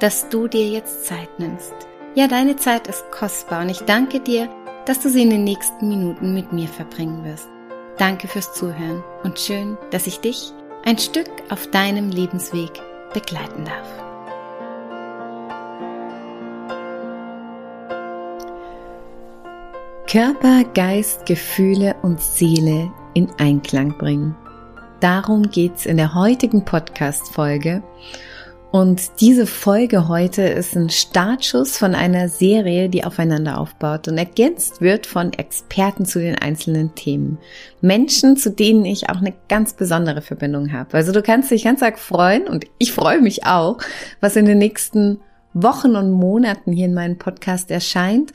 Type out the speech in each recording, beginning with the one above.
dass du dir jetzt Zeit nimmst. Ja, deine Zeit ist kostbar und ich danke dir, dass du sie in den nächsten Minuten mit mir verbringen wirst. Danke fürs Zuhören und schön, dass ich dich ein Stück auf deinem Lebensweg begleiten darf. Körper, Geist, Gefühle und Seele in Einklang bringen. Darum geht's in der heutigen Podcast-Folge und diese Folge heute ist ein Startschuss von einer Serie, die aufeinander aufbaut und ergänzt wird von Experten zu den einzelnen Themen. Menschen, zu denen ich auch eine ganz besondere Verbindung habe. Also du kannst dich ganz arg freuen und ich freue mich auch, was in den nächsten Wochen und Monaten hier in meinem Podcast erscheint,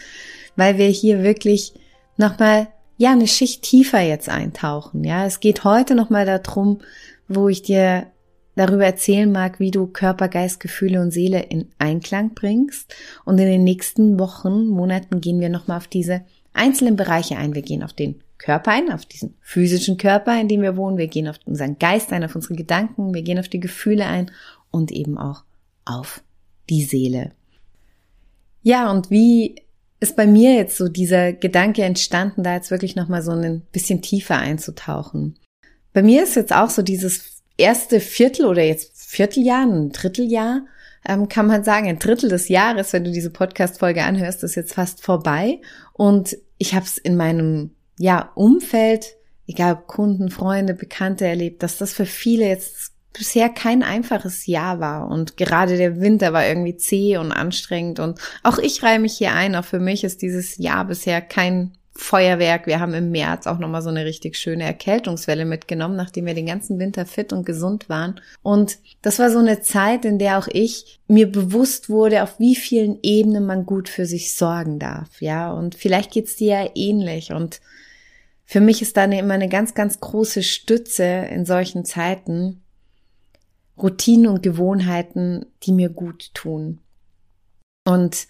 weil wir hier wirklich nochmal, ja, eine Schicht tiefer jetzt eintauchen. Ja, es geht heute nochmal darum, wo ich dir darüber erzählen mag, wie du Körper, Geist, Gefühle und Seele in Einklang bringst. Und in den nächsten Wochen, Monaten gehen wir nochmal auf diese einzelnen Bereiche ein. Wir gehen auf den Körper ein, auf diesen physischen Körper, in dem wir wohnen. Wir gehen auf unseren Geist ein, auf unsere Gedanken. Wir gehen auf die Gefühle ein und eben auch auf die Seele. Ja, und wie ist bei mir jetzt so dieser Gedanke entstanden, da jetzt wirklich nochmal so ein bisschen tiefer einzutauchen? Bei mir ist jetzt auch so dieses erste Viertel oder jetzt Vierteljahr, ein Dritteljahr, ähm, kann man sagen, ein Drittel des Jahres, wenn du diese Podcast-Folge anhörst, ist jetzt fast vorbei. Und ich habe es in meinem ja, Umfeld, egal ob Kunden, Freunde, Bekannte erlebt, dass das für viele jetzt bisher kein einfaches Jahr war. Und gerade der Winter war irgendwie zäh und anstrengend. Und auch ich reihe mich hier ein. Auch für mich ist dieses Jahr bisher kein Feuerwerk. Wir haben im März auch nochmal so eine richtig schöne Erkältungswelle mitgenommen, nachdem wir den ganzen Winter fit und gesund waren. Und das war so eine Zeit, in der auch ich mir bewusst wurde, auf wie vielen Ebenen man gut für sich sorgen darf. Ja, und vielleicht geht's dir ja ähnlich. Und für mich ist da immer eine ganz, ganz große Stütze in solchen Zeiten. Routinen und Gewohnheiten, die mir gut tun. Und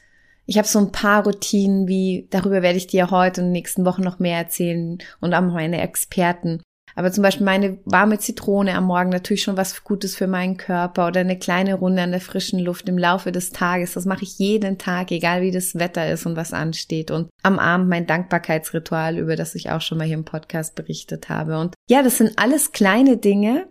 ich habe so ein paar Routinen, wie darüber werde ich dir heute und nächsten Wochen noch mehr erzählen und auch meine Experten. Aber zum Beispiel meine warme Zitrone am Morgen natürlich schon was Gutes für meinen Körper oder eine kleine Runde an der frischen Luft im Laufe des Tages. Das mache ich jeden Tag, egal wie das Wetter ist und was ansteht. Und am Abend mein Dankbarkeitsritual, über das ich auch schon mal hier im Podcast berichtet habe. Und ja, das sind alles kleine Dinge,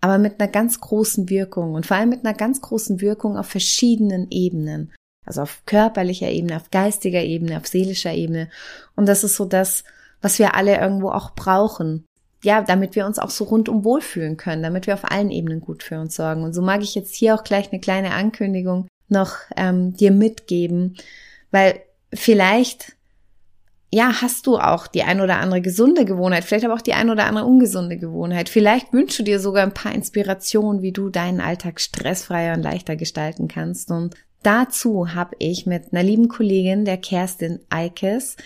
aber mit einer ganz großen Wirkung und vor allem mit einer ganz großen Wirkung auf verschiedenen Ebenen. Also auf körperlicher Ebene, auf geistiger Ebene, auf seelischer Ebene. Und das ist so das, was wir alle irgendwo auch brauchen. Ja, damit wir uns auch so rundum wohlfühlen können, damit wir auf allen Ebenen gut für uns sorgen. Und so mag ich jetzt hier auch gleich eine kleine Ankündigung noch ähm, dir mitgeben, weil vielleicht ja, hast du auch die ein oder andere gesunde Gewohnheit, vielleicht aber auch die ein oder andere ungesunde Gewohnheit. Vielleicht wünschst du dir sogar ein paar Inspirationen, wie du deinen Alltag stressfreier und leichter gestalten kannst. Und Dazu habe ich mit einer lieben Kollegin, der Kerstin Eikes,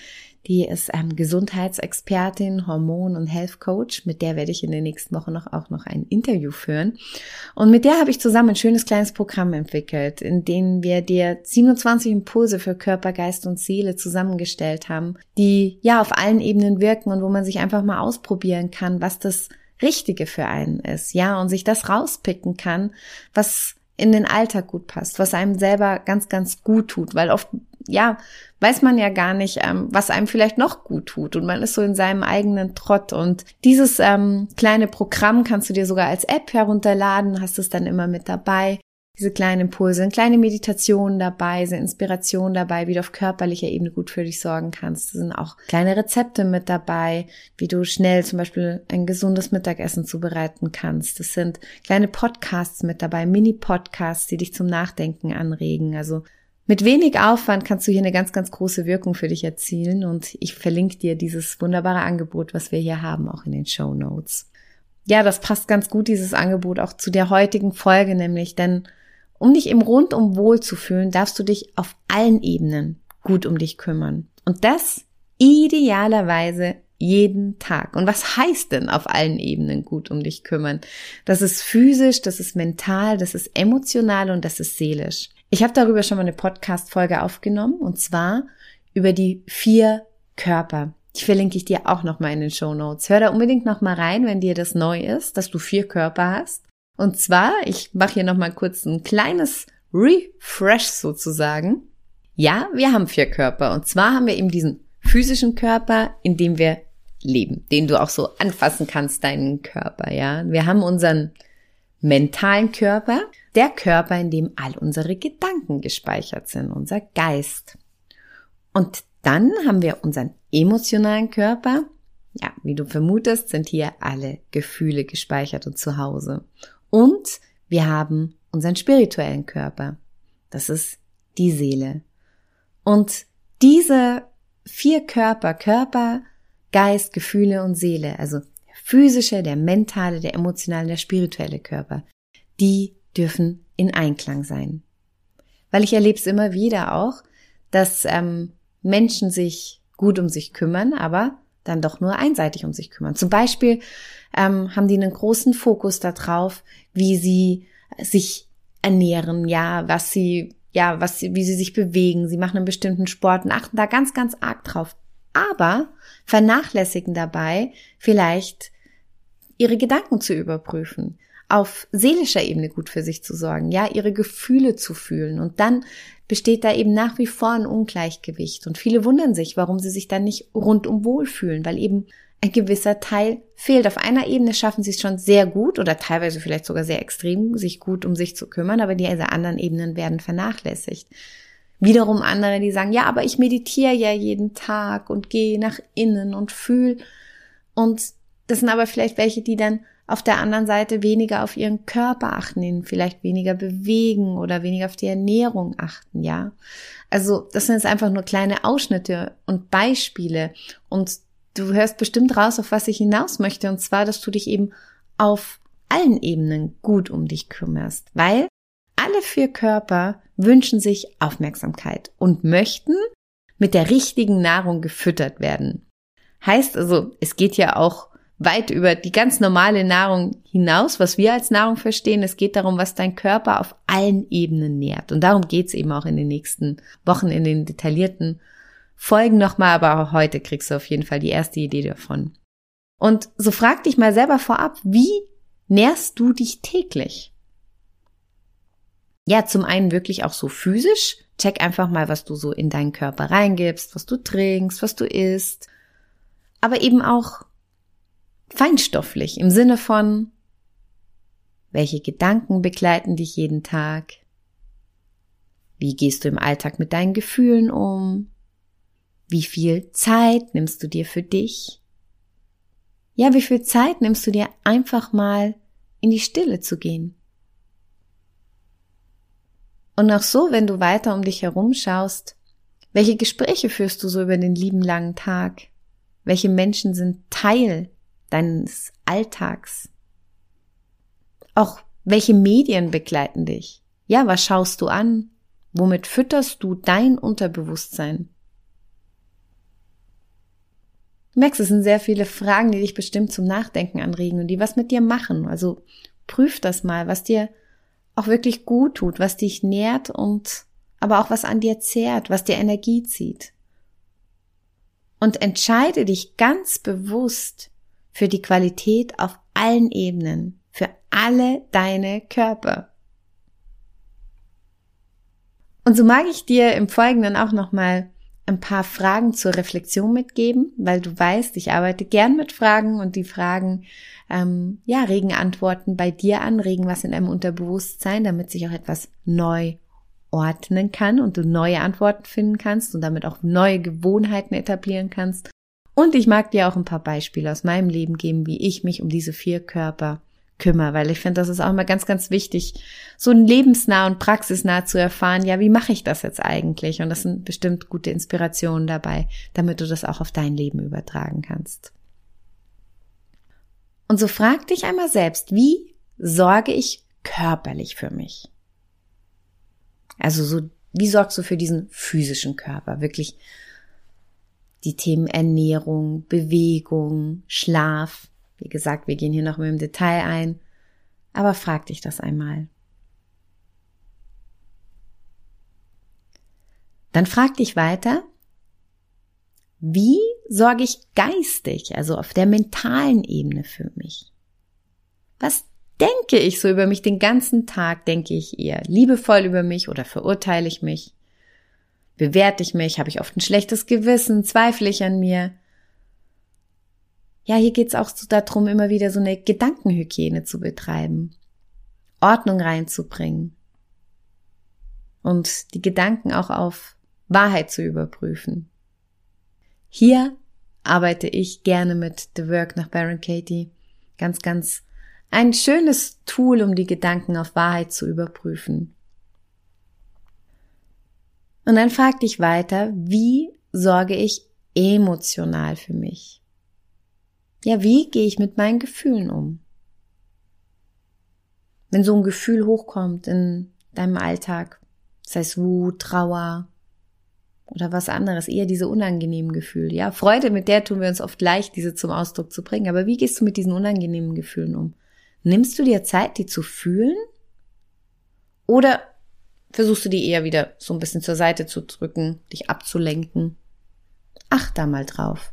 die ist ähm, Gesundheitsexpertin, Hormon- und Health Coach. Mit der werde ich in den nächsten Wochen noch auch noch ein Interview führen. Und mit der habe ich zusammen ein schönes kleines Programm entwickelt, in dem wir dir 27 Impulse für Körper, Geist und Seele zusammengestellt haben, die ja auf allen Ebenen wirken und wo man sich einfach mal ausprobieren kann, was das Richtige für einen ist, ja, und sich das rauspicken kann, was in den Alltag gut passt, was einem selber ganz, ganz gut tut, weil oft, ja, weiß man ja gar nicht, ähm, was einem vielleicht noch gut tut und man ist so in seinem eigenen Trott und dieses ähm, kleine Programm kannst du dir sogar als App herunterladen, hast es dann immer mit dabei diese kleinen Impulse, kleine Meditationen dabei, sind Inspirationen dabei, wie du auf körperlicher Ebene gut für dich sorgen kannst. Es sind auch kleine Rezepte mit dabei, wie du schnell zum Beispiel ein gesundes Mittagessen zubereiten kannst. Es sind kleine Podcasts mit dabei, Mini-Podcasts, die dich zum Nachdenken anregen. Also mit wenig Aufwand kannst du hier eine ganz, ganz große Wirkung für dich erzielen und ich verlinke dir dieses wunderbare Angebot, was wir hier haben, auch in den Show Notes. Ja, das passt ganz gut, dieses Angebot auch zu der heutigen Folge, nämlich denn um dich im Rundum wohl zu fühlen, darfst du dich auf allen Ebenen gut um dich kümmern. Und das idealerweise jeden Tag. Und was heißt denn auf allen Ebenen gut um dich kümmern? Das ist physisch, das ist mental, das ist emotional und das ist seelisch. Ich habe darüber schon mal eine Podcast-Folge aufgenommen und zwar über die vier Körper. Die verlinke ich dir auch noch mal in den Show Notes. Hör da unbedingt noch mal rein, wenn dir das neu ist, dass du vier Körper hast. Und zwar, ich mache hier noch mal kurz ein kleines Refresh sozusagen. Ja, wir haben vier Körper und zwar haben wir eben diesen physischen Körper, in dem wir leben, den du auch so anfassen kannst, deinen Körper, ja. Wir haben unseren mentalen Körper, der Körper, in dem all unsere Gedanken gespeichert sind, unser Geist. Und dann haben wir unseren emotionalen Körper. Ja, wie du vermutest, sind hier alle Gefühle gespeichert und zu Hause. Und wir haben unseren spirituellen Körper. Das ist die Seele. Und diese vier Körper, Körper, Geist, Gefühle und Seele, also der physische, der mentale, der emotionale, der spirituelle Körper, die dürfen in Einklang sein. Weil ich erlebe es immer wieder auch, dass ähm, Menschen sich gut um sich kümmern, aber dann doch nur einseitig um sich kümmern. Zum Beispiel ähm, haben die einen großen Fokus darauf, wie sie sich ernähren, ja, was sie, ja, was sie, wie sie sich bewegen. Sie machen einen bestimmten Sport und achten da ganz, ganz arg drauf. Aber vernachlässigen dabei vielleicht ihre Gedanken zu überprüfen, auf seelischer Ebene gut für sich zu sorgen, ja, ihre Gefühle zu fühlen und dann besteht da eben nach wie vor ein Ungleichgewicht und viele wundern sich, warum sie sich dann nicht rundum wohlfühlen, weil eben ein gewisser Teil fehlt. Auf einer Ebene schaffen sie es schon sehr gut oder teilweise vielleicht sogar sehr extrem, sich gut um sich zu kümmern, aber diese anderen Ebenen werden vernachlässigt. Wiederum andere, die sagen, ja, aber ich meditiere ja jeden Tag und gehe nach innen und fühle. Und das sind aber vielleicht welche, die dann auf der anderen Seite weniger auf ihren Körper achten, ihn vielleicht weniger bewegen oder weniger auf die Ernährung achten, ja. Also das sind jetzt einfach nur kleine Ausschnitte und Beispiele und du hörst bestimmt raus, auf was ich hinaus möchte und zwar, dass du dich eben auf allen Ebenen gut um dich kümmerst, weil alle vier Körper wünschen sich Aufmerksamkeit und möchten mit der richtigen Nahrung gefüttert werden. Heißt also, es geht ja auch weit über die ganz normale Nahrung hinaus, was wir als Nahrung verstehen. Es geht darum, was dein Körper auf allen Ebenen nährt. Und darum geht's eben auch in den nächsten Wochen in den detaillierten Folgen nochmal, aber auch heute kriegst du auf jeden Fall die erste Idee davon. Und so frag dich mal selber vorab, wie nährst du dich täglich? Ja, zum einen wirklich auch so physisch. Check einfach mal, was du so in deinen Körper reingibst, was du trinkst, was du isst. Aber eben auch feinstofflich im Sinne von, welche Gedanken begleiten dich jeden Tag? Wie gehst du im Alltag mit deinen Gefühlen um? Wie viel Zeit nimmst du dir für dich? Ja, wie viel Zeit nimmst du dir einfach mal in die Stille zu gehen? Und auch so, wenn du weiter um dich herum schaust, welche Gespräche führst du so über den lieben langen Tag? Welche Menschen sind Teil deines Alltags? Auch welche Medien begleiten dich? Ja, was schaust du an? Womit fütterst du dein Unterbewusstsein? Du merkst, es sind sehr viele Fragen, die dich bestimmt zum Nachdenken anregen und die was mit dir machen. Also prüf das mal, was dir auch wirklich gut tut, was dich nährt und aber auch was an dir zehrt, was dir Energie zieht. Und entscheide dich ganz bewusst für die Qualität auf allen Ebenen, für alle deine Körper. Und so mag ich dir im Folgenden auch nochmal ein paar Fragen zur Reflexion mitgeben, weil du weißt, ich arbeite gern mit Fragen und die Fragen, ähm, ja, regen Antworten bei dir an, regen was in deinem Unterbewusstsein, damit sich auch etwas neu ordnen kann und du neue Antworten finden kannst und damit auch neue Gewohnheiten etablieren kannst. Und ich mag dir auch ein paar Beispiele aus meinem Leben geben, wie ich mich um diese vier Körper kümmere, weil ich finde, das ist auch immer ganz, ganz wichtig, so lebensnah und praxisnah zu erfahren, ja, wie mache ich das jetzt eigentlich? Und das sind bestimmt gute Inspirationen dabei, damit du das auch auf dein Leben übertragen kannst. Und so frag dich einmal selbst, wie sorge ich körperlich für mich? Also so, wie sorgst du für diesen physischen Körper? Wirklich die Themen Ernährung, Bewegung, Schlaf. Wie gesagt, wir gehen hier noch mal im Detail ein. Aber frag dich das einmal. Dann frag dich weiter, wie sorge ich geistig, also auf der mentalen Ebene für mich? Was denke ich so über mich den ganzen Tag? Denke ich eher liebevoll über mich oder verurteile ich mich? Bewerte ich mich? Habe ich oft ein schlechtes Gewissen? Zweifle ich an mir? Ja, hier geht's auch so darum, immer wieder so eine Gedankenhygiene zu betreiben, Ordnung reinzubringen und die Gedanken auch auf Wahrheit zu überprüfen. Hier arbeite ich gerne mit The Work nach Baron Katie. Ganz, ganz ein schönes Tool, um die Gedanken auf Wahrheit zu überprüfen. Und dann frag dich weiter, wie sorge ich emotional für mich? Ja, wie gehe ich mit meinen Gefühlen um? Wenn so ein Gefühl hochkommt in deinem Alltag, sei es Wut, Trauer, oder was anderes, eher diese unangenehmen Gefühle. Ja, Freude, mit der tun wir uns oft leicht, diese zum Ausdruck zu bringen. Aber wie gehst du mit diesen unangenehmen Gefühlen um? Nimmst du dir Zeit, die zu fühlen? Oder versuchst du die eher wieder so ein bisschen zur Seite zu drücken, dich abzulenken? Acht da mal drauf.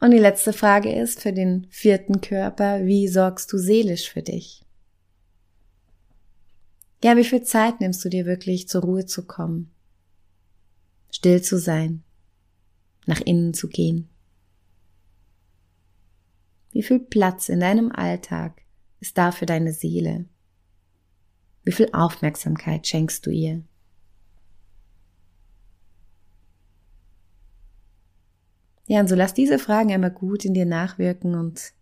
Und die letzte Frage ist für den vierten Körper, wie sorgst du seelisch für dich? Ja, wie viel Zeit nimmst du dir wirklich zur Ruhe zu kommen? Still zu sein, nach innen zu gehen. Wie viel Platz in deinem Alltag ist da für deine Seele? Wie viel Aufmerksamkeit schenkst du ihr? Ja, und so lass diese Fragen einmal gut in dir nachwirken und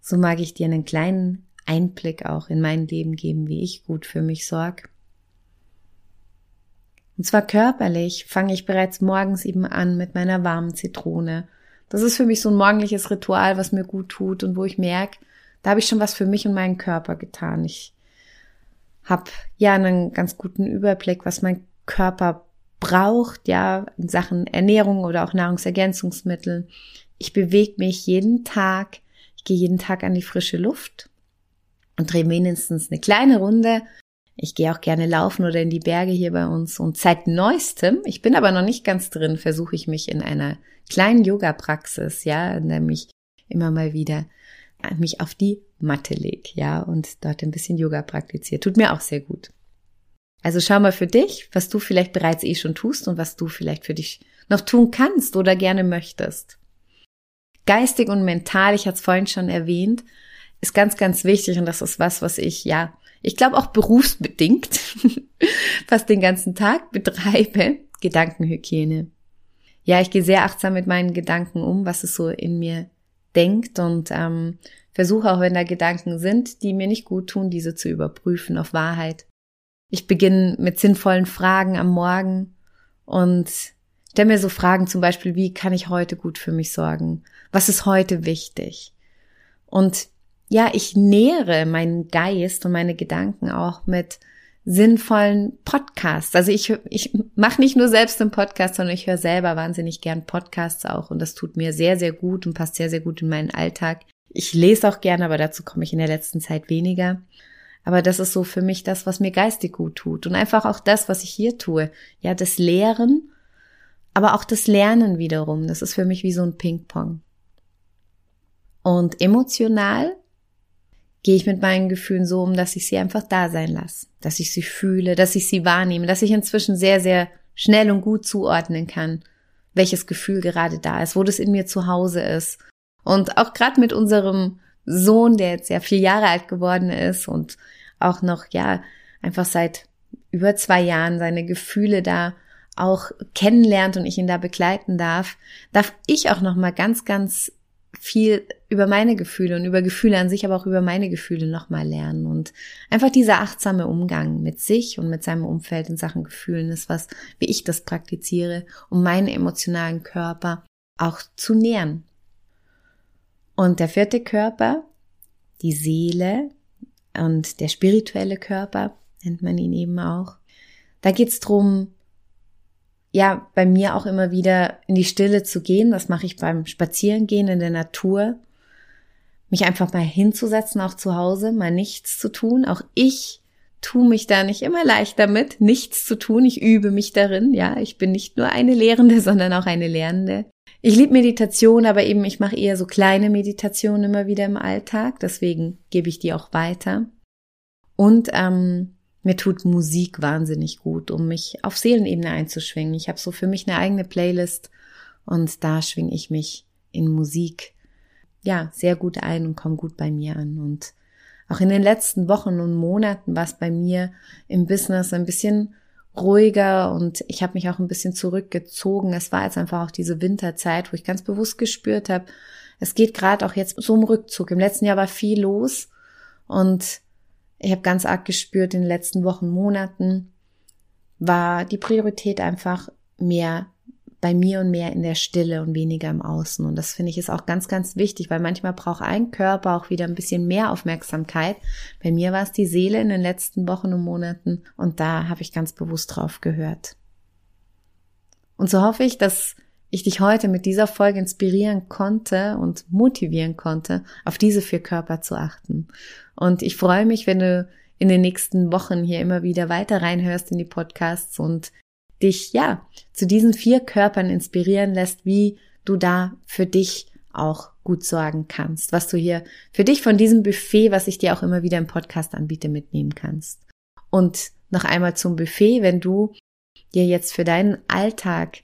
so mag ich dir einen kleinen Einblick auch in mein Leben geben, wie ich gut für mich sorge. Und zwar körperlich fange ich bereits morgens eben an mit meiner warmen Zitrone. Das ist für mich so ein morgendliches Ritual, was mir gut tut und wo ich merke, da habe ich schon was für mich und meinen Körper getan. Ich habe ja einen ganz guten Überblick, was mein Körper braucht, ja, in Sachen Ernährung oder auch Nahrungsergänzungsmittel. Ich bewege mich jeden Tag. Ich gehe jeden Tag an die frische Luft und drehe mindestens eine kleine Runde. Ich gehe auch gerne laufen oder in die Berge hier bei uns. Und seit neuestem, ich bin aber noch nicht ganz drin, versuche ich mich in einer kleinen Yoga-Praxis, ja, nämlich immer mal wieder mich auf die Matte leg, ja, und dort ein bisschen Yoga praktiziere. Tut mir auch sehr gut. Also schau mal für dich, was du vielleicht bereits eh schon tust und was du vielleicht für dich noch tun kannst oder gerne möchtest. Geistig und mental, ich hatte es vorhin schon erwähnt, ist ganz, ganz wichtig und das ist was, was ich, ja, ich glaube auch berufsbedingt fast den ganzen Tag betreibe, Gedankenhygiene. Ja, ich gehe sehr achtsam mit meinen Gedanken um, was es so in mir denkt und ähm, versuche auch, wenn da Gedanken sind, die mir nicht gut tun, diese zu überprüfen auf Wahrheit. Ich beginne mit sinnvollen Fragen am Morgen und stelle mir so Fragen zum Beispiel, wie kann ich heute gut für mich sorgen? Was ist heute wichtig? Und ja, ich nähere meinen Geist und meine Gedanken auch mit sinnvollen Podcasts. Also ich, ich mache nicht nur selbst einen Podcast, sondern ich höre selber wahnsinnig gern Podcasts auch und das tut mir sehr, sehr gut und passt sehr, sehr gut in meinen Alltag. Ich lese auch gerne, aber dazu komme ich in der letzten Zeit weniger. Aber das ist so für mich das, was mir geistig gut tut und einfach auch das, was ich hier tue. Ja, das Lehren, aber auch das Lernen wiederum. Das ist für mich wie so ein Ping-Pong. Und emotional gehe ich mit meinen Gefühlen so um, dass ich sie einfach da sein lasse, dass ich sie fühle, dass ich sie wahrnehme, dass ich inzwischen sehr, sehr schnell und gut zuordnen kann, welches Gefühl gerade da ist, wo das in mir zu Hause ist. Und auch gerade mit unserem Sohn, der jetzt ja vier Jahre alt geworden ist und auch noch, ja, einfach seit über zwei Jahren seine Gefühle da auch kennenlernt und ich ihn da begleiten darf, darf ich auch noch mal ganz, ganz viel über meine Gefühle und über Gefühle an sich, aber auch über meine Gefühle nochmal lernen. Und einfach dieser achtsame Umgang mit sich und mit seinem Umfeld in Sachen Gefühlen ist was, wie ich das praktiziere, um meinen emotionalen Körper auch zu nähren. Und der vierte Körper, die Seele, und der spirituelle Körper, nennt man ihn eben auch. Da geht's drum, ja, bei mir auch immer wieder in die Stille zu gehen. Das mache ich beim Spazierengehen in der Natur. Mich einfach mal hinzusetzen, auch zu Hause, mal nichts zu tun. Auch ich tue mich da nicht immer leicht damit, nichts zu tun. Ich übe mich darin. Ja, ich bin nicht nur eine Lehrende, sondern auch eine Lernende. Ich liebe Meditation, aber eben ich mache eher so kleine Meditationen immer wieder im Alltag. Deswegen gebe ich die auch weiter. Und ähm, mir tut Musik wahnsinnig gut, um mich auf Seelenebene einzuschwingen. Ich habe so für mich eine eigene Playlist und da schwinge ich mich in Musik ja sehr gut ein und komme gut bei mir an. Und auch in den letzten Wochen und Monaten war es bei mir im Business ein bisschen ruhiger und ich habe mich auch ein bisschen zurückgezogen. Es war jetzt einfach auch diese Winterzeit, wo ich ganz bewusst gespürt habe, es geht gerade auch jetzt so um Rückzug. Im letzten Jahr war viel los und ich habe ganz arg gespürt in den letzten Wochen, Monaten, war die Priorität einfach mehr bei mir und mehr in der Stille und weniger im Außen. Und das finde ich ist auch ganz, ganz wichtig, weil manchmal braucht ein Körper auch wieder ein bisschen mehr Aufmerksamkeit. Bei mir war es die Seele in den letzten Wochen und Monaten und da habe ich ganz bewusst drauf gehört. Und so hoffe ich, dass ich dich heute mit dieser Folge inspirieren konnte und motivieren konnte, auf diese vier Körper zu achten. Und ich freue mich, wenn du in den nächsten Wochen hier immer wieder weiter reinhörst in die Podcasts und dich, ja, zu diesen vier Körpern inspirieren lässt, wie du da für dich auch gut sorgen kannst, was du hier für dich von diesem Buffet, was ich dir auch immer wieder im Podcast anbiete, mitnehmen kannst. Und noch einmal zum Buffet, wenn du dir jetzt für deinen Alltag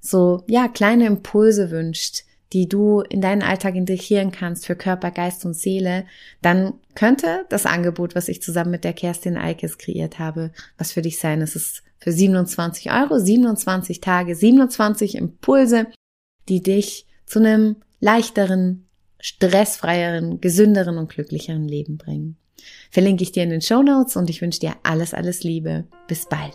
so, ja, kleine Impulse wünscht, die du in deinen Alltag integrieren kannst für Körper, Geist und Seele, dann könnte das Angebot, was ich zusammen mit der Kerstin Eikes kreiert habe, was für dich sein. Es ist für 27 Euro, 27 Tage, 27 Impulse, die dich zu einem leichteren, stressfreieren, gesünderen und glücklicheren Leben bringen. Verlinke ich dir in den Show Notes und ich wünsche dir alles, alles Liebe. Bis bald.